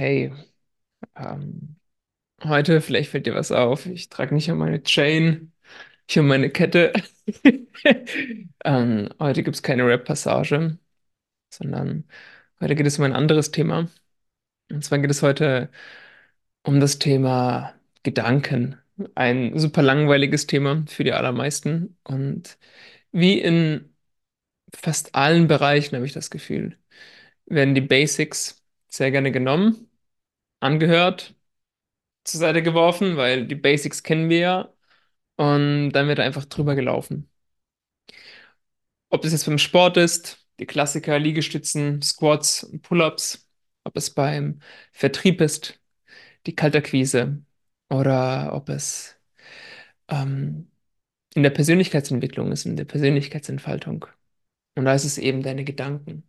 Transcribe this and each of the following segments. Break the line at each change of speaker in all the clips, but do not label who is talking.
Hey, ähm, heute, vielleicht fällt dir was auf. Ich trage nicht mehr meine Chain, ich habe meine Kette. Ähm, heute gibt es keine Rap-Passage, sondern heute geht es um ein anderes Thema. Und zwar geht es heute um das Thema Gedanken. Ein super langweiliges Thema für die allermeisten. Und wie in fast allen Bereichen habe ich das Gefühl, werden die Basics sehr gerne genommen, angehört zur Seite geworfen, weil die Basics kennen wir ja. Und dann wird er einfach drüber gelaufen. Ob das jetzt beim Sport ist, die Klassiker, Liegestützen, Squats und Pull-ups, ob es beim Vertrieb ist, die Kaltakquise, oder ob es ähm, in der Persönlichkeitsentwicklung ist, in der Persönlichkeitsentfaltung. Und da ist es eben deine Gedanken.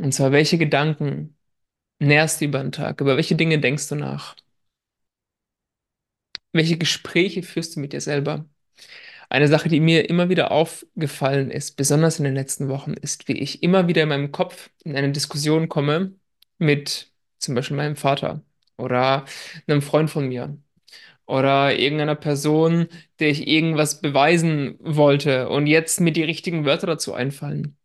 Und zwar, welche Gedanken nährst du über den Tag? Über welche Dinge denkst du nach? Welche Gespräche führst du mit dir selber? Eine Sache, die mir immer wieder aufgefallen ist, besonders in den letzten Wochen, ist, wie ich immer wieder in meinem Kopf in eine Diskussion komme mit zum Beispiel meinem Vater oder einem Freund von mir oder irgendeiner Person, der ich irgendwas beweisen wollte und jetzt mir die richtigen Wörter dazu einfallen.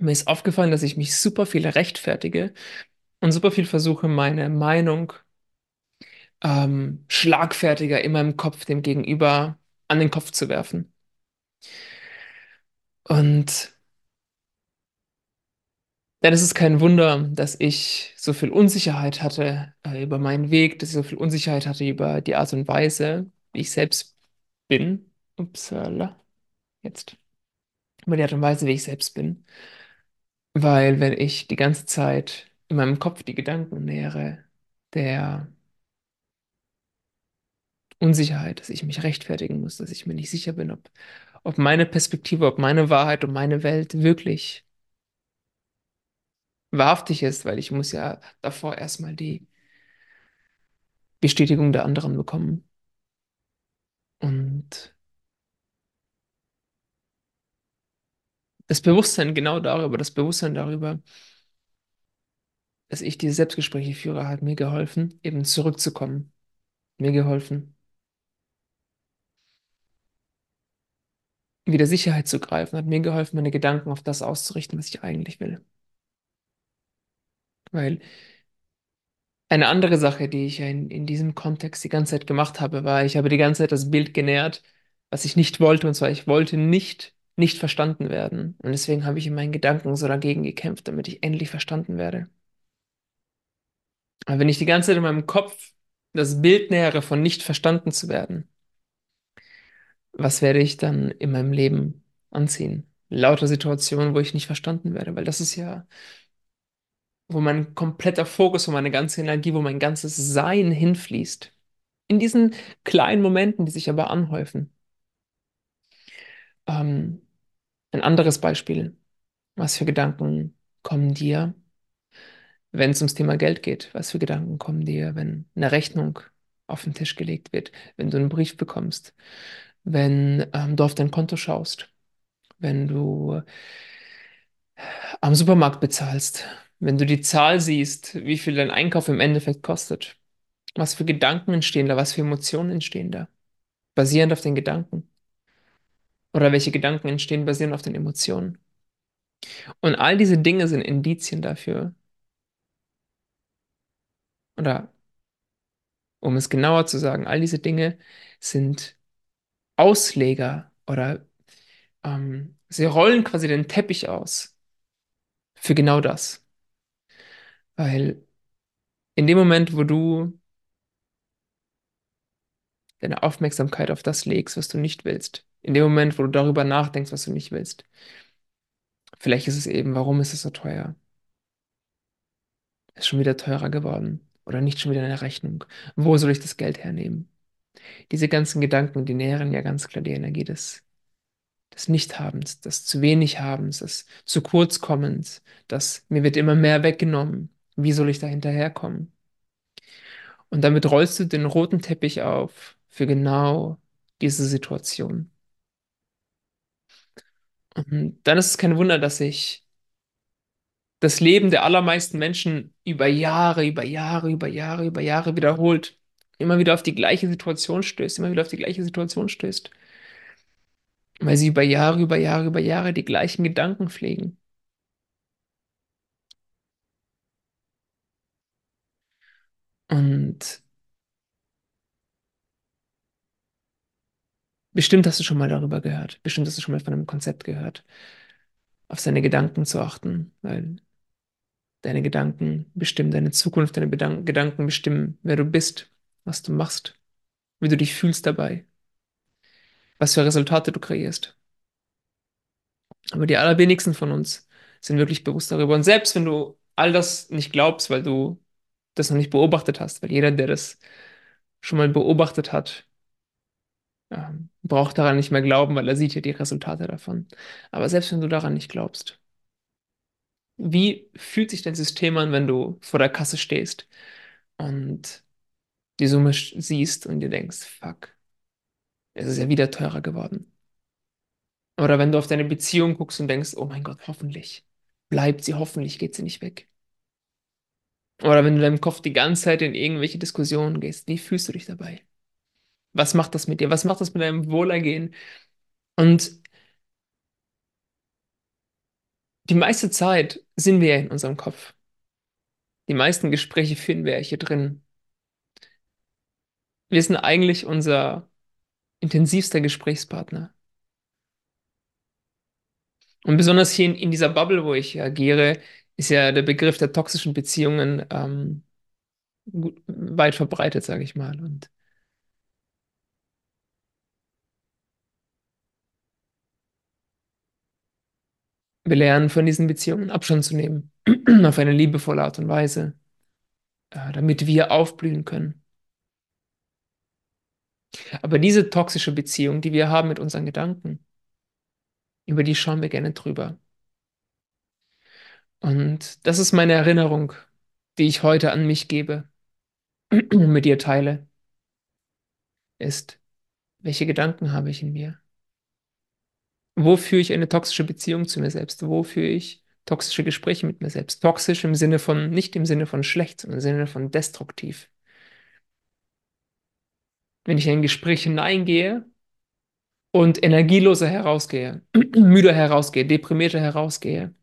Mir ist aufgefallen, dass ich mich super viel rechtfertige und super viel versuche, meine Meinung ähm, schlagfertiger in meinem Kopf dem Gegenüber an den Kopf zu werfen. Und dann ist es kein Wunder, dass ich so viel Unsicherheit hatte äh, über meinen Weg, dass ich so viel Unsicherheit hatte über die Art und Weise, wie ich selbst bin. Upsala, jetzt. Über die Art und Weise, wie ich selbst bin. Weil wenn ich die ganze Zeit in meinem Kopf die Gedanken nähere, der Unsicherheit, dass ich mich rechtfertigen muss, dass ich mir nicht sicher bin, ob, ob meine Perspektive, ob meine Wahrheit und meine Welt wirklich wahrhaftig ist, weil ich muss ja davor erstmal die Bestätigung der anderen bekommen. Und das Bewusstsein genau darüber, das Bewusstsein darüber, dass ich diese Selbstgespräche führe, hat mir geholfen, eben zurückzukommen. Mir geholfen, wieder Sicherheit zu greifen, hat mir geholfen, meine Gedanken auf das auszurichten, was ich eigentlich will. Weil eine andere Sache, die ich in, in diesem Kontext die ganze Zeit gemacht habe, war, ich habe die ganze Zeit das Bild genährt, was ich nicht wollte, und zwar, ich wollte nicht, nicht verstanden werden. Und deswegen habe ich in meinen Gedanken so dagegen gekämpft, damit ich endlich verstanden werde. Aber wenn ich die ganze Zeit in meinem Kopf das Bild nähere, von nicht verstanden zu werden, was werde ich dann in meinem Leben anziehen? Lauter Situationen, wo ich nicht verstanden werde, weil das ist ja, wo mein kompletter Fokus, wo meine ganze Energie, wo mein ganzes Sein hinfließt. In diesen kleinen Momenten, die sich aber anhäufen. Ähm, ein anderes Beispiel. Was für Gedanken kommen dir, wenn es ums Thema Geld geht? Was für Gedanken kommen dir, wenn eine Rechnung auf den Tisch gelegt wird, wenn du einen Brief bekommst, wenn ähm, du auf dein Konto schaust, wenn du am Supermarkt bezahlst, wenn du die Zahl siehst, wie viel dein Einkauf im Endeffekt kostet. Was für Gedanken entstehen da, was für Emotionen entstehen da, basierend auf den Gedanken. Oder welche Gedanken entstehen basierend auf den Emotionen. Und all diese Dinge sind Indizien dafür. Oder um es genauer zu sagen, all diese Dinge sind Ausleger oder ähm, sie rollen quasi den Teppich aus für genau das. Weil in dem Moment, wo du deine Aufmerksamkeit auf das legst, was du nicht willst, in dem Moment, wo du darüber nachdenkst, was du nicht willst, vielleicht ist es eben, warum ist es so teuer? Ist schon wieder teurer geworden oder nicht schon wieder eine Rechnung? Wo soll ich das Geld hernehmen? Diese ganzen Gedanken, die nähren ja ganz klar die Energie des, des Nichthabens, des zu wenig Habens, des zu kurzkommens, das mir wird immer mehr weggenommen. Wie soll ich da hinterherkommen? Und damit rollst du den roten Teppich auf für genau diese Situation. Und dann ist es kein Wunder, dass ich das Leben der allermeisten Menschen über Jahre, über Jahre, über Jahre, über Jahre wiederholt, immer wieder auf die gleiche Situation stößt, immer wieder auf die gleiche Situation stößt, weil sie über Jahre, über Jahre, über Jahre die gleichen Gedanken pflegen. Und bestimmt hast du schon mal darüber gehört, bestimmt hast du schon mal von einem Konzept gehört, auf seine Gedanken zu achten, weil deine Gedanken bestimmen deine Zukunft, deine Bedan Gedanken bestimmen, wer du bist, was du machst, wie du dich fühlst dabei, was für Resultate du kreierst. Aber die allerwenigsten von uns sind wirklich bewusst darüber. Und selbst wenn du all das nicht glaubst, weil du das noch nicht beobachtet hast, weil jeder, der das schon mal beobachtet hat, ähm, braucht daran nicht mehr glauben, weil er sieht ja die Resultate davon. Aber selbst wenn du daran nicht glaubst, wie fühlt sich dein System an, wenn du vor der Kasse stehst und die Summe siehst und dir denkst, fuck, es ist ja wieder teurer geworden. Oder wenn du auf deine Beziehung guckst und denkst, oh mein Gott, hoffentlich bleibt sie, hoffentlich geht sie nicht weg. Oder wenn du in deinem Kopf die ganze Zeit in irgendwelche Diskussionen gehst, wie fühlst du dich dabei? Was macht das mit dir? Was macht das mit deinem Wohlergehen? Und die meiste Zeit sind wir ja in unserem Kopf. Die meisten Gespräche führen wir ja hier drin. Wir sind eigentlich unser intensivster Gesprächspartner. Und besonders hier in, in dieser Bubble, wo ich agiere, ist ja der Begriff der toxischen Beziehungen ähm, gut, weit verbreitet, sage ich mal. Und wir lernen von diesen Beziehungen Abstand zu nehmen, auf eine liebevolle Art und Weise, äh, damit wir aufblühen können. Aber diese toxische Beziehung, die wir haben mit unseren Gedanken, über die schauen wir gerne drüber. Und das ist meine Erinnerung, die ich heute an mich gebe und mit dir teile, ist, welche Gedanken habe ich in mir? Wo führe ich eine toxische Beziehung zu mir selbst? Wo führe ich toxische Gespräche mit mir selbst? Toxisch im Sinne von, nicht im Sinne von schlecht, sondern im Sinne von destruktiv. Wenn ich in ein Gespräch hineingehe und energieloser herausgehe, müder herausgehe, deprimierter herausgehe,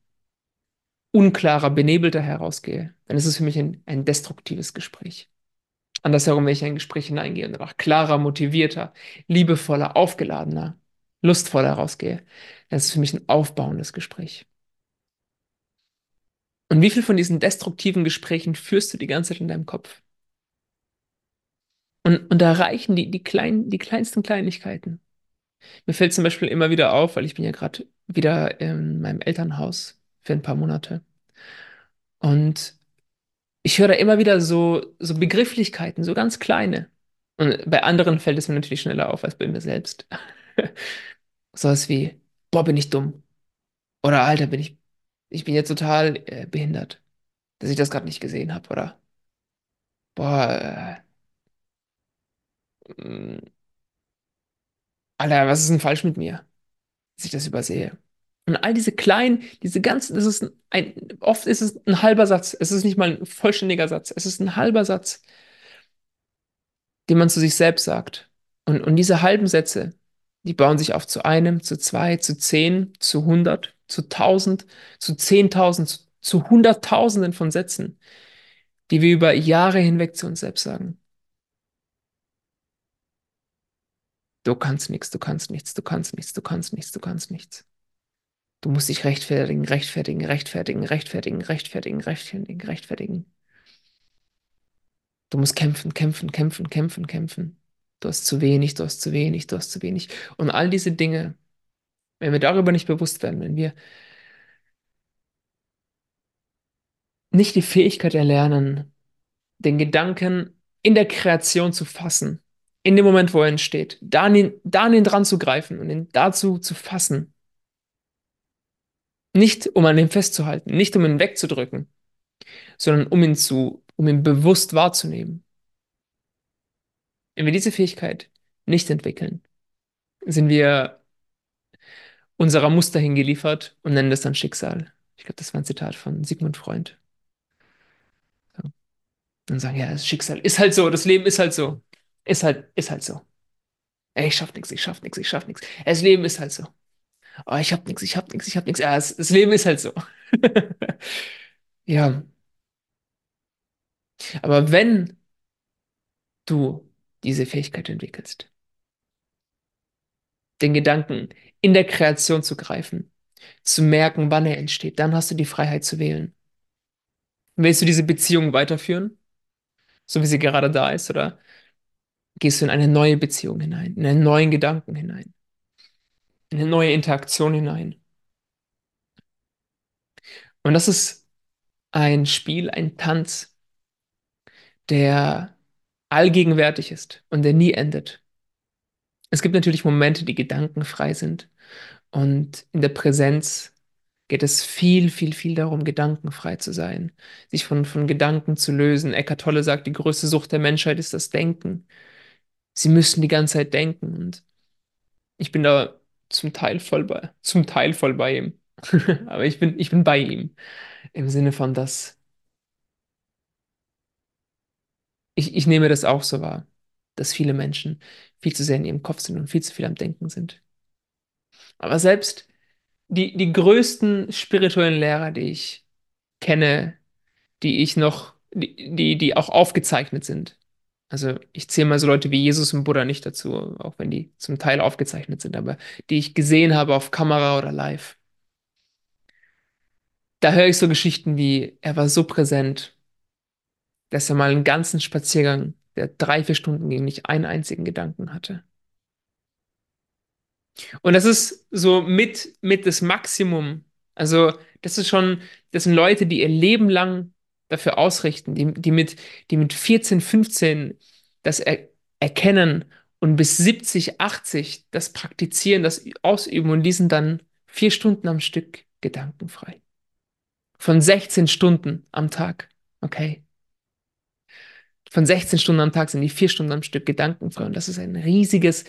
unklarer, benebelter herausgehe, dann ist es für mich ein, ein destruktives Gespräch. Andersherum, wenn ich in ein Gespräch hineingehe und danach klarer, motivierter, liebevoller, aufgeladener, lustvoller herausgehe, dann ist für mich ein aufbauendes Gespräch. Und wie viel von diesen destruktiven Gesprächen führst du die ganze Zeit in deinem Kopf? Und, und da reichen die, die, kleinen, die kleinsten Kleinigkeiten. Mir fällt zum Beispiel immer wieder auf, weil ich bin ja gerade wieder in meinem Elternhaus für ein paar Monate. Und ich höre da immer wieder so, so Begrifflichkeiten, so ganz kleine. Und bei anderen fällt es mir natürlich schneller auf als bei mir selbst. So was wie, boah, bin ich dumm. Oder Alter, bin ich, ich bin jetzt total äh, behindert, dass ich das gerade nicht gesehen habe. Oder, boah, äh, mh, Alter, was ist denn falsch mit mir, dass ich das übersehe? Und all diese kleinen, diese ganzen, das ist ein, oft ist es ein halber Satz. Es ist nicht mal ein vollständiger Satz. Es ist ein halber Satz, den man zu sich selbst sagt. Und, und diese halben Sätze, die bauen sich auf zu einem, zu zwei, zu zehn, zu hundert, zu tausend, zu zehntausend, zu, hunderttausenden von Sätzen, die wir über Jahre hinweg zu uns selbst sagen. Du kannst nichts, du kannst nichts, du kannst nichts, du kannst nichts, du kannst nichts. Du musst dich rechtfertigen, rechtfertigen, rechtfertigen, rechtfertigen, rechtfertigen, rechtfertigen, rechtfertigen. Du musst kämpfen, kämpfen, kämpfen, kämpfen, kämpfen. Du hast zu wenig, du hast zu wenig, du hast zu wenig. Und all diese Dinge, wenn wir darüber nicht bewusst werden, wenn wir nicht die Fähigkeit erlernen, den Gedanken in der Kreation zu fassen, in dem Moment, wo er entsteht, da an ihn, da ihn dran zu greifen und ihn dazu zu fassen, nicht um an ihm festzuhalten, nicht um ihn wegzudrücken, sondern um ihn zu, um ihn bewusst wahrzunehmen. Wenn wir diese Fähigkeit nicht entwickeln, sind wir unserer Muster hingeliefert und nennen das dann Schicksal. Ich glaube, das war ein Zitat von Sigmund Freud. So. Und sagen, ja, das Schicksal ist halt so, das Leben ist halt so. Ist halt, ist halt so. Ey, ich schaff nichts, ich schaff nichts, ich schaff nichts. Das Leben ist halt so. Oh, ich hab nichts, ich hab nichts, ich hab nichts. Ja, das, das Leben ist halt so. Ja, aber wenn du diese Fähigkeit entwickelst, den Gedanken in der Kreation zu greifen, zu merken, wann er entsteht, dann hast du die Freiheit zu wählen. Willst du diese Beziehung weiterführen, so wie sie gerade da ist, oder gehst du in eine neue Beziehung hinein, in einen neuen Gedanken hinein, in eine neue Interaktion hinein? Und das ist ein Spiel, ein Tanz, der allgegenwärtig ist und der nie endet. Es gibt natürlich Momente, die gedankenfrei sind. Und in der Präsenz geht es viel, viel, viel darum, gedankenfrei zu sein, sich von, von Gedanken zu lösen. Eckhart Tolle sagt, die größte Sucht der Menschheit ist das Denken. Sie müssen die ganze Zeit denken. Und ich bin da zum Teil voll bei, zum Teil voll bei ihm. Aber ich bin, ich bin bei ihm. Im Sinne von, dass ich, ich nehme das auch so wahr, dass viele Menschen viel zu sehr in ihrem Kopf sind und viel zu viel am Denken sind. Aber selbst die, die größten spirituellen Lehrer, die ich kenne, die ich noch, die, die, die auch aufgezeichnet sind. Also ich zähle mal so Leute wie Jesus und Buddha nicht dazu, auch wenn die zum Teil aufgezeichnet sind, aber die ich gesehen habe auf Kamera oder live. Da höre ich so Geschichten wie, er war so präsent, dass er mal einen ganzen Spaziergang, der drei, vier Stunden ging, nicht einen einzigen Gedanken hatte. Und das ist so mit, mit das Maximum. Also, das ist schon, das sind Leute, die ihr Leben lang dafür ausrichten, die, die mit, die mit 14, 15 das er, erkennen und bis 70, 80 das praktizieren, das ausüben und die sind dann vier Stunden am Stück gedankenfrei. Von 16 Stunden am Tag. Okay von 16 Stunden am Tag sind die vier Stunden am Stück gedankenfrei. Und das ist ein riesiges,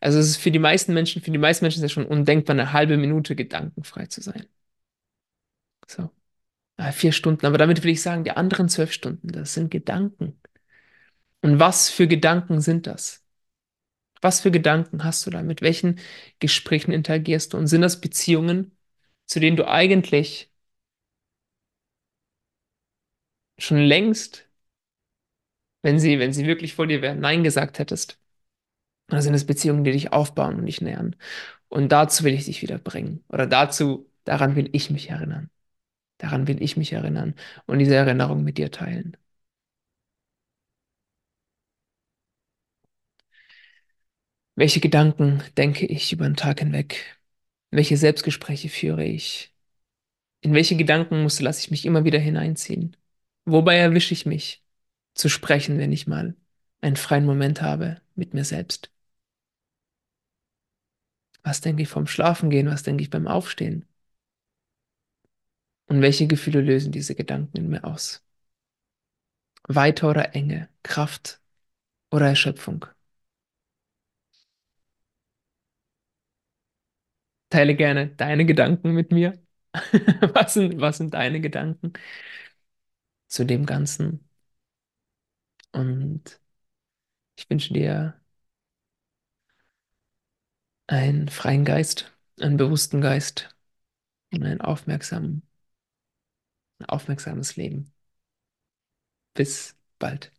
also es ist für die meisten Menschen, für die meisten Menschen ist ja schon undenkbar, eine halbe Minute gedankenfrei zu sein. So. Ah, vier Stunden, aber damit will ich sagen, die anderen zwölf Stunden, das sind Gedanken. Und was für Gedanken sind das? Was für Gedanken hast du da? Mit welchen Gesprächen interagierst du? Und sind das Beziehungen, zu denen du eigentlich schon längst wenn sie, wenn sie wirklich vor dir wären, Nein gesagt hättest. Oder sind es Beziehungen, die dich aufbauen und dich nähern? Und dazu will ich dich wieder bringen. Oder dazu, daran will ich mich erinnern. Daran will ich mich erinnern und diese Erinnerung mit dir teilen. Welche Gedanken denke ich über den Tag hinweg? Welche Selbstgespräche führe ich? In welche Gedankenmuster lasse ich mich immer wieder hineinziehen? Wobei erwische ich mich? Zu sprechen, wenn ich mal einen freien Moment habe mit mir selbst. Was denke ich vom Schlafengehen? Was denke ich beim Aufstehen? Und welche Gefühle lösen diese Gedanken in mir aus? Weite oder Enge, Kraft oder Erschöpfung? Teile gerne deine Gedanken mit mir. was, sind, was sind deine Gedanken zu dem Ganzen? Und ich wünsche dir einen freien Geist, einen bewussten Geist und ein aufmerksames Leben. Bis bald.